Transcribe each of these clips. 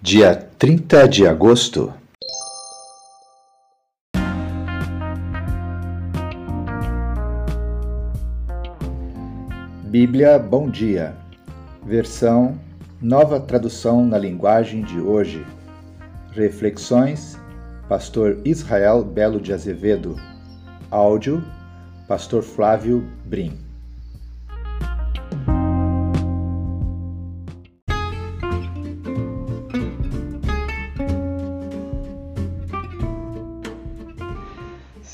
dia 30 de agosto. Bíblia Bom Dia, versão Nova Tradução na Linguagem de Hoje. Reflexões, Pastor Israel Belo de Azevedo. Áudio, Pastor Flávio Brim.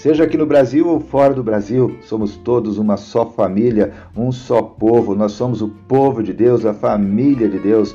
Seja aqui no Brasil ou fora do Brasil, somos todos uma só família, um só povo. Nós somos o povo de Deus, a família de Deus.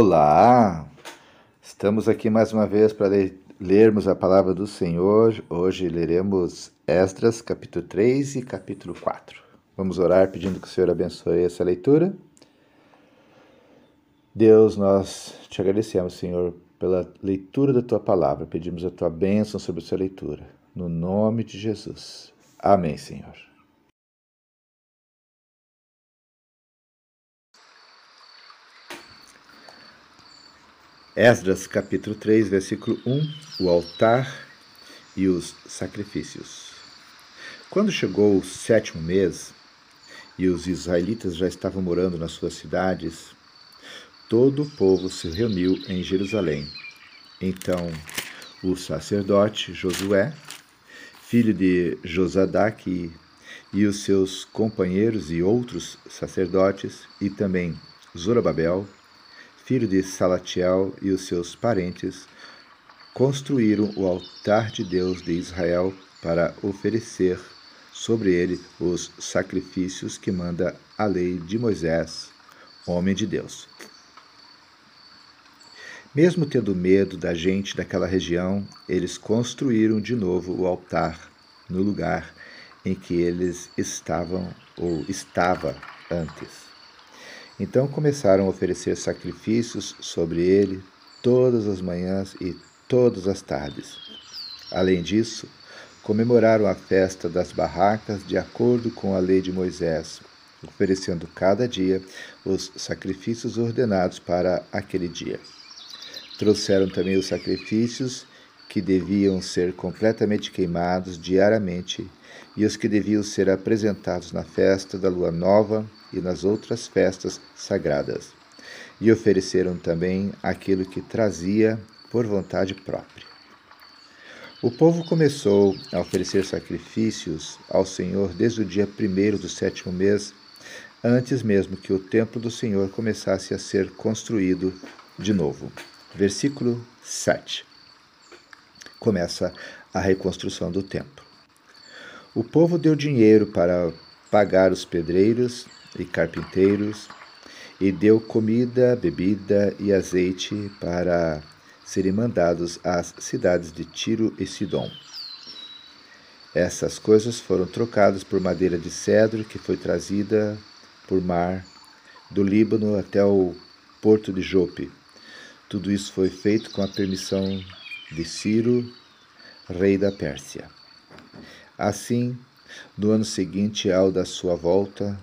Olá, Estamos aqui mais uma vez para lermos a palavra do Senhor. Hoje leremos Esdras, capítulo 3 e capítulo 4. Vamos orar pedindo que o Senhor abençoe essa leitura. Deus, nós te agradecemos, Senhor, pela leitura da tua palavra. Pedimos a tua bênção sobre a sua leitura. No nome de Jesus. Amém, Senhor. Esdras capítulo 3, versículo 1, o altar e os sacrifícios. Quando chegou o sétimo mês e os israelitas já estavam morando nas suas cidades, todo o povo se reuniu em Jerusalém. Então, o sacerdote Josué, filho de Josadaque, e os seus companheiros e outros sacerdotes, e também Zorobabel, filho de Salatiel, e os seus parentes, construíram o altar de Deus de Israel para oferecer sobre ele os sacrifícios que manda a lei de Moisés, homem de Deus. Mesmo tendo medo da gente daquela região, eles construíram de novo o altar no lugar em que eles estavam ou estava antes. Então começaram a oferecer sacrifícios sobre ele todas as manhãs e todas as tardes. Além disso, comemoraram a festa das barracas de acordo com a lei de Moisés, oferecendo cada dia os sacrifícios ordenados para aquele dia. Trouxeram também os sacrifícios que deviam ser completamente queimados diariamente e os que deviam ser apresentados na festa da lua nova e nas outras festas sagradas. E ofereceram também aquilo que trazia por vontade própria. O povo começou a oferecer sacrifícios ao Senhor desde o dia primeiro do sétimo mês, antes mesmo que o templo do Senhor começasse a ser construído de novo. Versículo 7. Começa a reconstrução do templo. O povo deu dinheiro para pagar os pedreiros e carpinteiros, e deu comida, bebida e azeite para serem mandados às cidades de Tiro e Sidom. Essas coisas foram trocadas por madeira de cedro que foi trazida por mar do Líbano até o porto de Jope. Tudo isso foi feito com a permissão de Ciro, rei da Pérsia. Assim, no ano seguinte ao da sua volta,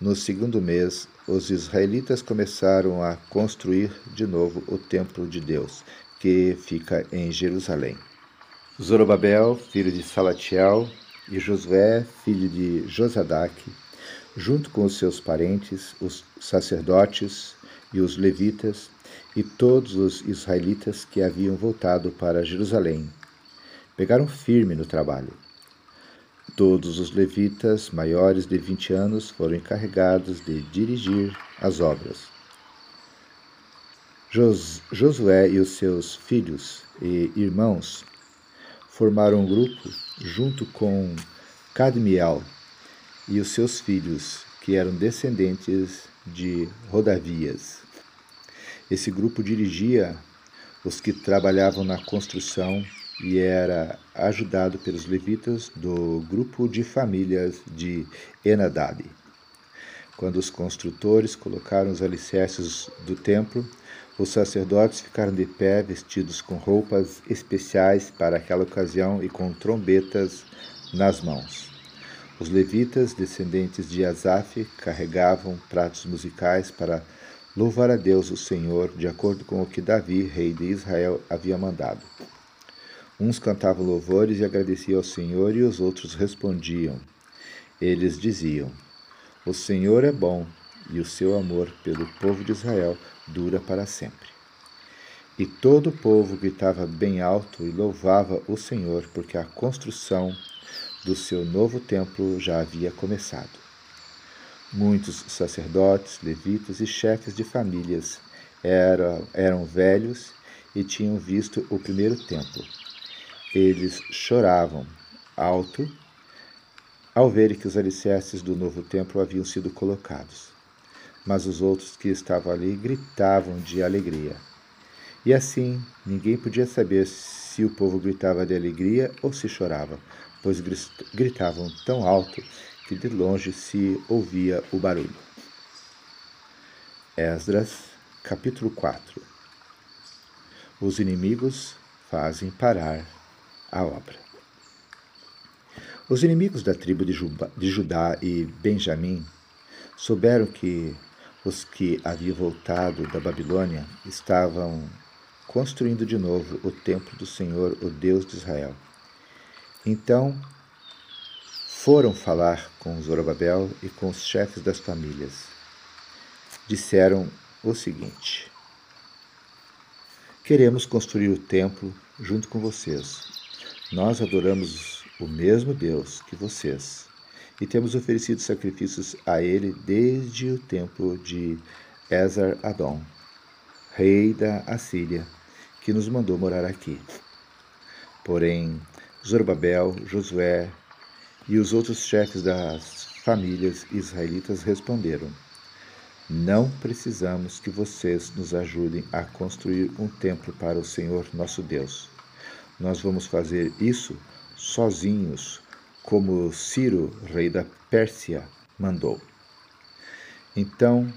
no segundo mês, os israelitas começaram a construir de novo o templo de Deus, que fica em Jerusalém. Zorobabel, filho de Salatiel, e Josué, filho de Josadaque, junto com os seus parentes, os sacerdotes e os levitas, e todos os israelitas que haviam voltado para Jerusalém. Pegaram firme no trabalho. Todos os levitas maiores de 20 anos foram encarregados de dirigir as obras. Jos Josué e os seus filhos e irmãos formaram um grupo junto com Cadmiel e os seus filhos, que eram descendentes de Rodavias. Esse grupo dirigia os que trabalhavam na construção e era ajudado pelos levitas do grupo de famílias de Enadab. Quando os construtores colocaram os alicerces do templo, os sacerdotes ficaram de pé, vestidos com roupas especiais para aquela ocasião e com trombetas nas mãos. Os levitas, descendentes de Asaf, carregavam pratos musicais para louvar a Deus, o Senhor, de acordo com o que Davi, rei de Israel, havia mandado. Uns cantavam louvores e agradeciam ao Senhor, e os outros respondiam. Eles diziam: O Senhor é bom, e o seu amor pelo povo de Israel dura para sempre. E todo o povo gritava bem alto e louvava o Senhor, porque a construção do seu novo templo já havia começado. Muitos sacerdotes, levitas e chefes de famílias eram, eram velhos e tinham visto o primeiro templo. Eles choravam alto ao verem que os alicerces do novo templo haviam sido colocados mas os outros que estavam ali gritavam de alegria. E assim, ninguém podia saber se o povo gritava de alegria ou se chorava, pois gritavam tão alto que de longe se ouvia o barulho. Esdras, capítulo 4 Os inimigos fazem parar a obra. Os inimigos da tribo de Judá e Benjamim souberam que os que haviam voltado da Babilônia estavam construindo de novo o templo do Senhor, o Deus de Israel. Então foram falar com Zorobabel e com os chefes das famílias. Disseram o seguinte: Queremos construir o templo junto com vocês. Nós adoramos o mesmo Deus que vocês e temos oferecido sacrifícios a ele desde o tempo de Esar Adon, rei da Assíria, que nos mandou morar aqui. Porém, Zorobabel, Josué e os outros chefes das famílias israelitas responderam: Não precisamos que vocês nos ajudem a construir um templo para o Senhor nosso Deus. Nós vamos fazer isso sozinhos como Ciro, rei da Pérsia, mandou. Então,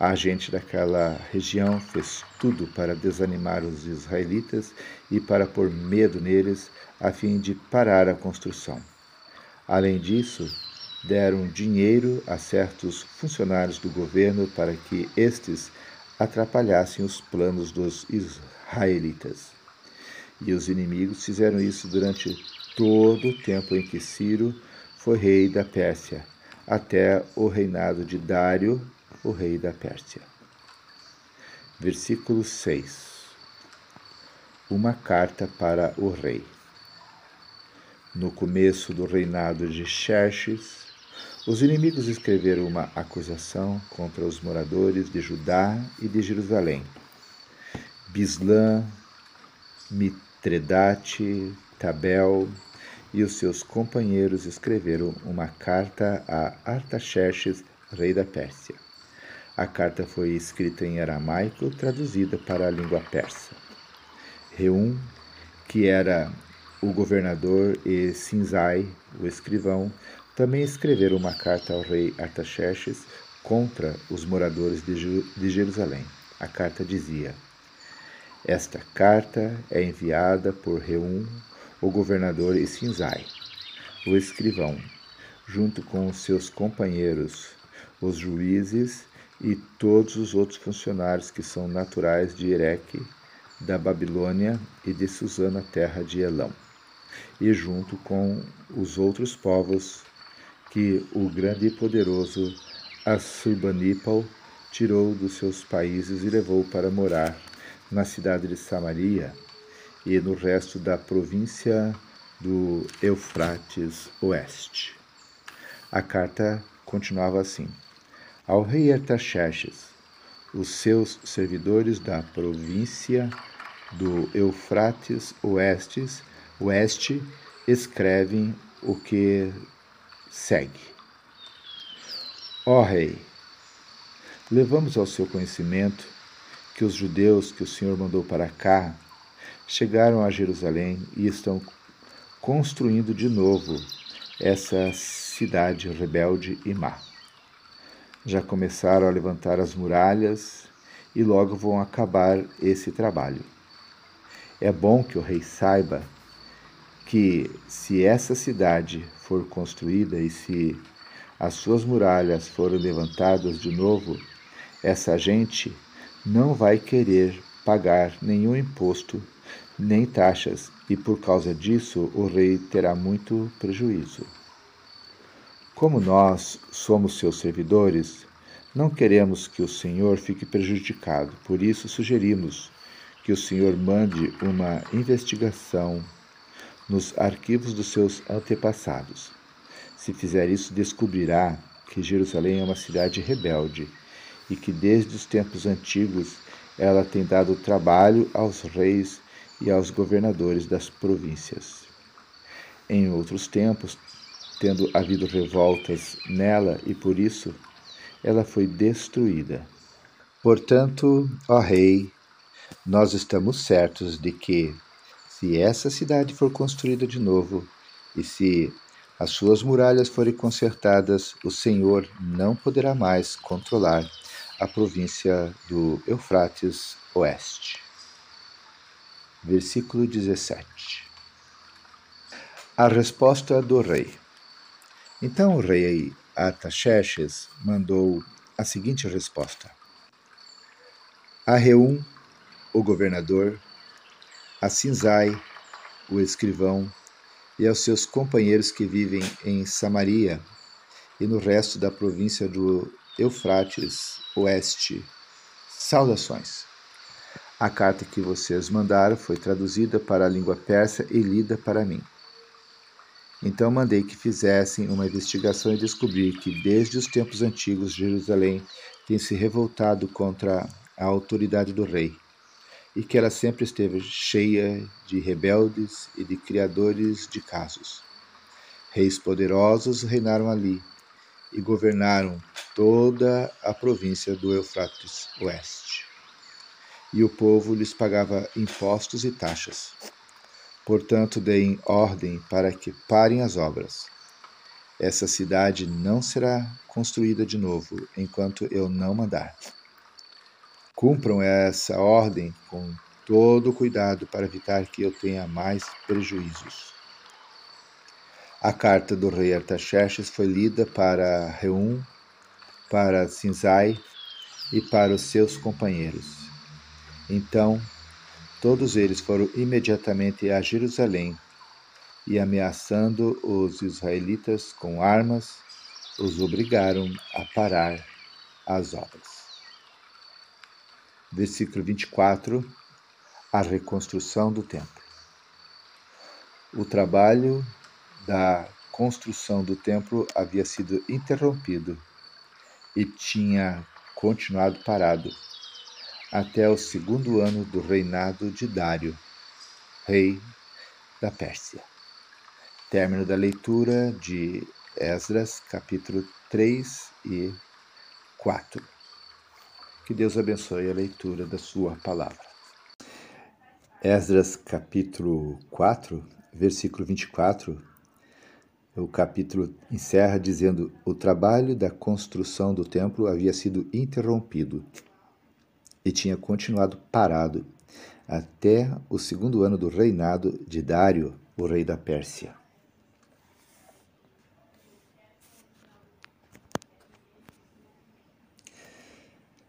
a gente daquela região fez tudo para desanimar os israelitas e para pôr medo neles, a fim de parar a construção. Além disso, deram dinheiro a certos funcionários do governo para que estes atrapalhassem os planos dos israelitas. E os inimigos fizeram isso durante todo o tempo em que Ciro foi rei da Pérsia, até o reinado de Dário, o rei da Pérsia. Versículo 6 Uma carta para o rei. No começo do reinado de Xerxes, os inimigos escreveram uma acusação contra os moradores de Judá e de Jerusalém. Bislã, Mitredate, Tabel e os seus companheiros escreveram uma carta a Artaxerxes, rei da Pérsia. A carta foi escrita em aramaico, traduzida para a língua persa. Reum, que era o governador, e Sinzai, o escrivão, também escreveram uma carta ao rei Artaxerxes contra os moradores de Jerusalém. A carta dizia: Esta carta é enviada por Reum, o governador Sinzai, o escrivão, junto com seus companheiros, os juízes e todos os outros funcionários que são naturais de Ereque, da Babilônia e de Susana, terra de Elão, e junto com os outros povos que o grande e poderoso Assurbanipal tirou dos seus países e levou para morar na cidade de Samaria e no resto da província do Eufrates Oeste. A carta continuava assim: Ao rei Artaxerxes, os seus servidores da província do Eufrates Oeste, Oeste escrevem o que segue. Ó rei, levamos ao seu conhecimento que os judeus que o Senhor mandou para cá chegaram a Jerusalém e estão construindo de novo essa cidade rebelde e má. Já começaram a levantar as muralhas e logo vão acabar esse trabalho. É bom que o rei saiba que, se essa cidade for construída e se as suas muralhas forem levantadas de novo, essa gente não vai querer pagar nenhum imposto nem taxas, e por causa disso o rei terá muito prejuízo. Como nós somos seus servidores, não queremos que o Senhor fique prejudicado, por isso sugerimos que o Senhor mande uma investigação nos arquivos dos seus antepassados. Se fizer isso, descobrirá que Jerusalém é uma cidade rebelde e que desde os tempos antigos ela tem dado trabalho aos reis e aos governadores das províncias. Em outros tempos, tendo havido revoltas nela e por isso ela foi destruída. Portanto, ó rei, nós estamos certos de que, se essa cidade for construída de novo e se as suas muralhas forem consertadas, o Senhor não poderá mais controlar a província do Eufrates Oeste. Versículo 17 A resposta do rei. Então o rei Artaxerxes mandou a seguinte resposta: A Reum, o governador, a Sinzai, o escrivão, e aos seus companheiros que vivem em Samaria e no resto da província do Eufrates Oeste. Saudações. A carta que vocês mandaram foi traduzida para a língua persa e lida para mim. Então mandei que fizessem uma investigação e descobri que desde os tempos antigos Jerusalém tem se revoltado contra a autoridade do rei e que ela sempre esteve cheia de rebeldes e de criadores de casos. Reis poderosos reinaram ali e governaram toda a província do Eufrates Oeste e o povo lhes pagava impostos e taxas. Portanto, deem ordem para que parem as obras. Essa cidade não será construída de novo enquanto eu não mandar. Cumpram essa ordem com todo cuidado para evitar que eu tenha mais prejuízos. A carta do rei Artaxerxes foi lida para Reum, para Sinzai e para os seus companheiros. Então, todos eles foram imediatamente a Jerusalém e, ameaçando os israelitas com armas, os obrigaram a parar as obras. Versículo 24: A reconstrução do templo. O trabalho da construção do templo havia sido interrompido e tinha continuado parado até o segundo ano do reinado de Dário, rei da Pérsia. Término da leitura de Esdras, capítulo 3 e 4. Que Deus abençoe a leitura da sua palavra. Esdras, capítulo 4, versículo 24. O capítulo encerra dizendo: O trabalho da construção do templo havia sido interrompido e tinha continuado parado até o segundo ano do reinado de Dário, o rei da Pérsia.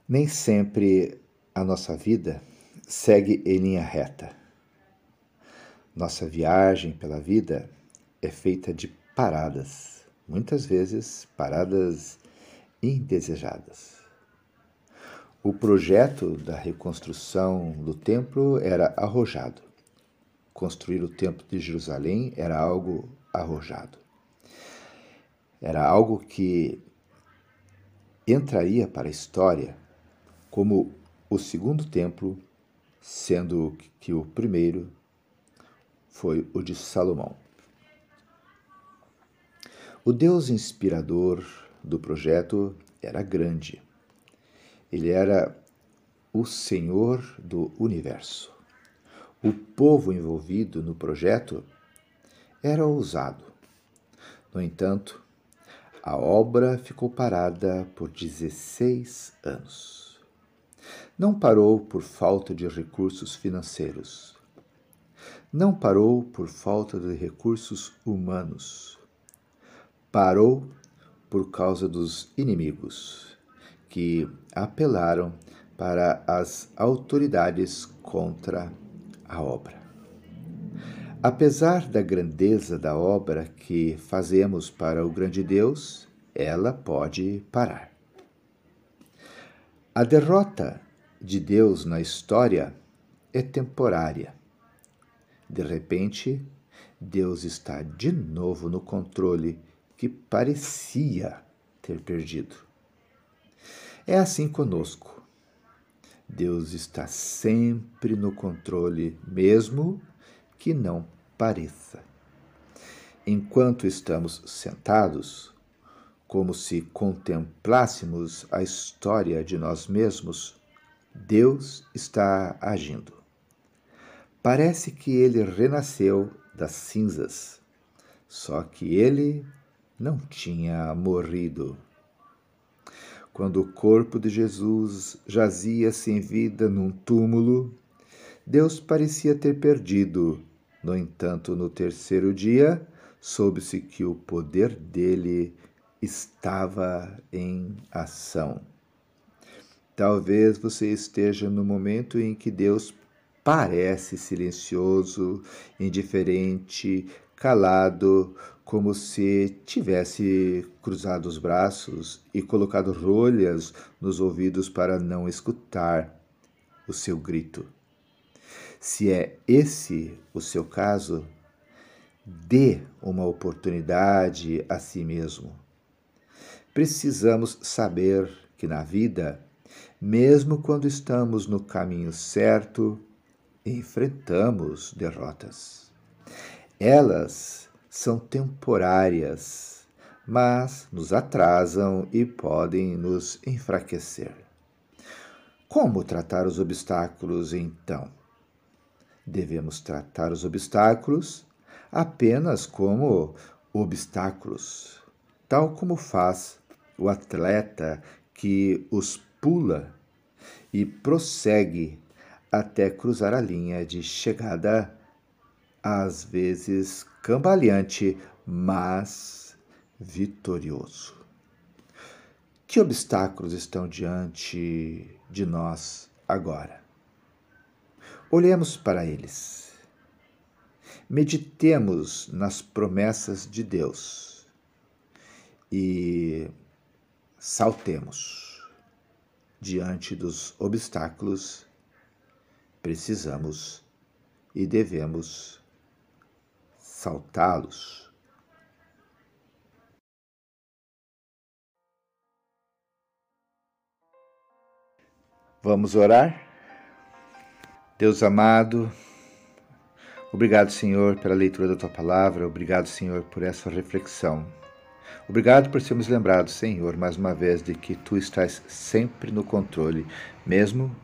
Nem sempre a nossa vida segue em linha reta. Nossa viagem pela vida é feita de paradas, muitas vezes paradas indesejadas. O projeto da reconstrução do templo era arrojado. Construir o templo de Jerusalém era algo arrojado. Era algo que entraria para a história como o segundo templo, sendo que o primeiro foi o de Salomão. O Deus inspirador do projeto era grande. Ele era o Senhor do universo. O povo envolvido no projeto era ousado. No entanto, a obra ficou parada por 16 anos. Não parou por falta de recursos financeiros. Não parou por falta de recursos humanos. Parou por causa dos inimigos, que apelaram para as autoridades contra a obra. Apesar da grandeza da obra que fazemos para o grande Deus, ela pode parar. A derrota de Deus na história é temporária. De repente, Deus está de novo no controle que parecia ter perdido. É assim conosco. Deus está sempre no controle, mesmo que não pareça. Enquanto estamos sentados, como se contemplássemos a história de nós mesmos, Deus está agindo. Parece que ele renasceu das cinzas, só que ele não tinha morrido. Quando o corpo de Jesus jazia sem vida num túmulo, Deus parecia ter perdido no entanto, no terceiro dia, soube-se que o poder dele estava em ação. Talvez você esteja no momento em que Deus parece silencioso, indiferente, calado, como se tivesse cruzado os braços e colocado rolhas nos ouvidos para não escutar o seu grito. Se é esse o seu caso, dê uma oportunidade a si mesmo. Precisamos saber que na vida, mesmo quando estamos no caminho certo, enfrentamos derrotas. Elas são temporárias, mas nos atrasam e podem nos enfraquecer. Como tratar os obstáculos então? devemos tratar os obstáculos apenas como obstáculos, tal como faz o atleta que os pula e prossegue até cruzar a linha de chegada, às vezes cambaleante, mas vitorioso. Que obstáculos estão diante de nós agora? Olhemos para eles. Meditemos nas promessas de Deus e saltemos diante dos obstáculos. Precisamos e devemos saltá-los. Vamos orar? Deus amado, obrigado, Senhor, pela leitura da tua palavra, obrigado, Senhor, por essa reflexão. Obrigado por sermos lembrados, Senhor, mais uma vez, de que tu estás sempre no controle, mesmo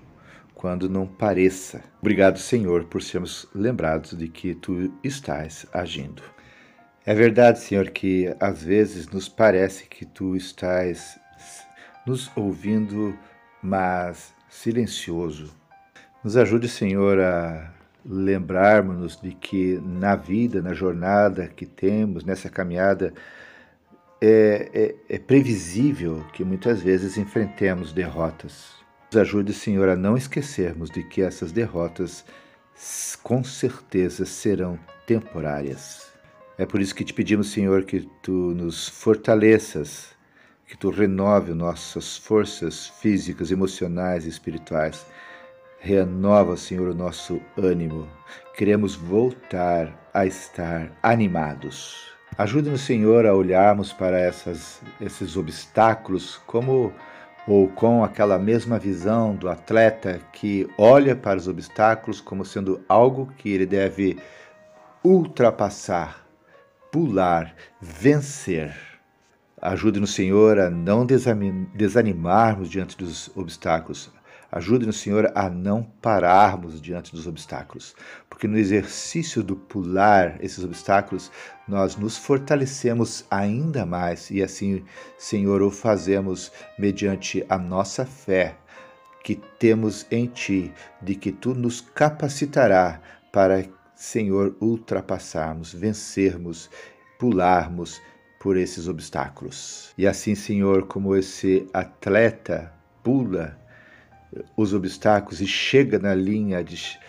quando não pareça. Obrigado, Senhor, por sermos lembrados de que tu estás agindo. É verdade, Senhor, que às vezes nos parece que tu estás nos ouvindo, mas silencioso nos ajude, Senhor, a lembrarmos de que na vida, na jornada que temos, nessa caminhada, é, é, é, previsível que muitas vezes enfrentemos derrotas. Nos ajude, Senhor, a não esquecermos de que essas derrotas com certeza serão temporárias. É por isso que te pedimos, Senhor, que tu nos fortaleças, que tu renove nossas forças físicas, emocionais e espirituais. Renova, Senhor, o nosso ânimo. Queremos voltar a estar animados. Ajude-nos, Senhor, a olharmos para essas, esses obstáculos como ou com aquela mesma visão do atleta que olha para os obstáculos como sendo algo que ele deve ultrapassar, pular, vencer. Ajude-nos, Senhor, a não desanimarmos diante dos obstáculos. Ajude-nos, Senhor, a não pararmos diante dos obstáculos, porque no exercício do pular esses obstáculos, nós nos fortalecemos ainda mais e assim, Senhor, o fazemos mediante a nossa fé que temos em Ti, de que Tu nos capacitará para, Senhor, ultrapassarmos, vencermos, pularmos por esses obstáculos. E assim, Senhor, como esse atleta pula os obstáculos e chega na linha de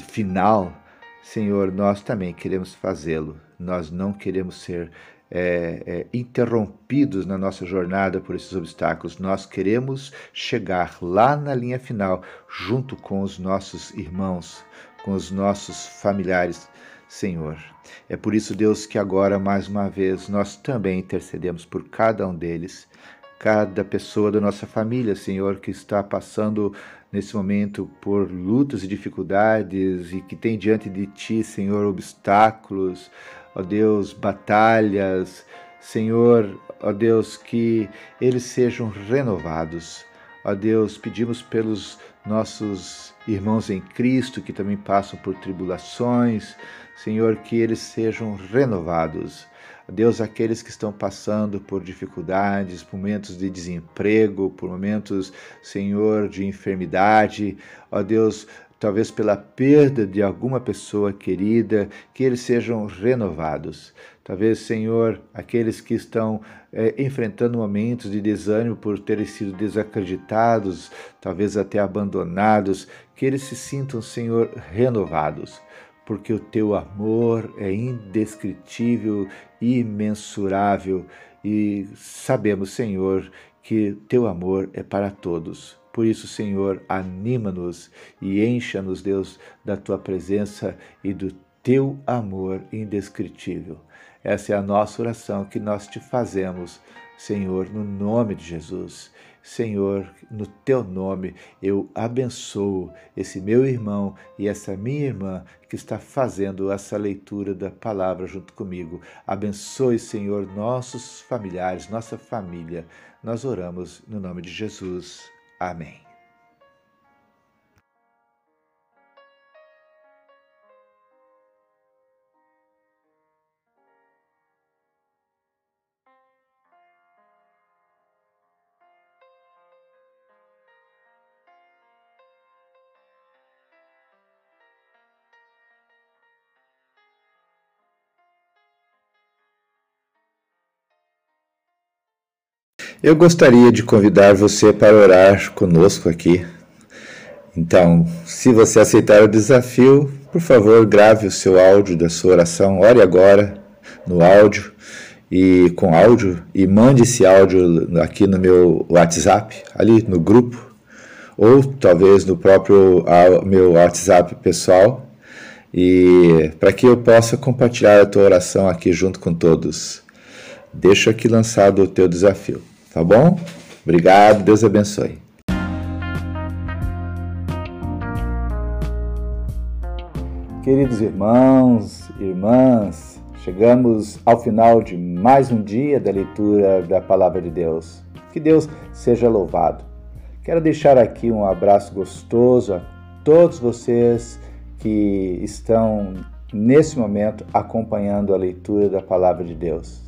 final, Senhor, nós também queremos fazê-lo. Nós não queremos ser é, é, interrompidos na nossa jornada por esses obstáculos. Nós queremos chegar lá na linha final, junto com os nossos irmãos, com os nossos familiares, Senhor. É por isso, Deus, que agora, mais uma vez, nós também intercedemos por cada um deles cada pessoa da nossa família, Senhor, que está passando nesse momento por lutas e dificuldades e que tem diante de Ti, Senhor, obstáculos, ó Deus, batalhas, Senhor, ó Deus, que eles sejam renovados. Ó Deus, pedimos pelos nossos irmãos em Cristo que também passam por tribulações, Senhor, que eles sejam renovados. Deus, aqueles que estão passando por dificuldades, por momentos de desemprego, por momentos, Senhor, de enfermidade, ó Deus, talvez pela perda de alguma pessoa querida, que eles sejam renovados. Talvez, Senhor, aqueles que estão é, enfrentando momentos de desânimo por terem sido desacreditados, talvez até abandonados, que eles se sintam, Senhor, renovados porque o teu amor é indescritível, imensurável e sabemos, Senhor, que teu amor é para todos. Por isso, Senhor, anima-nos e encha-nos, Deus, da tua presença e do teu amor indescritível. Essa é a nossa oração que nós te fazemos, Senhor, no nome de Jesus. Senhor, no teu nome eu abençoo esse meu irmão e essa minha irmã que está fazendo essa leitura da palavra junto comigo. Abençoe, Senhor, nossos familiares, nossa família. Nós oramos no nome de Jesus. Amém. Eu gostaria de convidar você para orar conosco aqui. Então, se você aceitar o desafio, por favor, grave o seu áudio da sua oração. Ore agora no áudio e com áudio e mande esse áudio aqui no meu WhatsApp, ali no grupo, ou talvez no próprio meu WhatsApp pessoal, e para que eu possa compartilhar a tua oração aqui junto com todos. Deixo aqui lançado o teu desafio. Tá bom? Obrigado, Deus abençoe. Queridos irmãos, irmãs, chegamos ao final de mais um dia da leitura da Palavra de Deus. Que Deus seja louvado. Quero deixar aqui um abraço gostoso a todos vocês que estão nesse momento acompanhando a leitura da Palavra de Deus.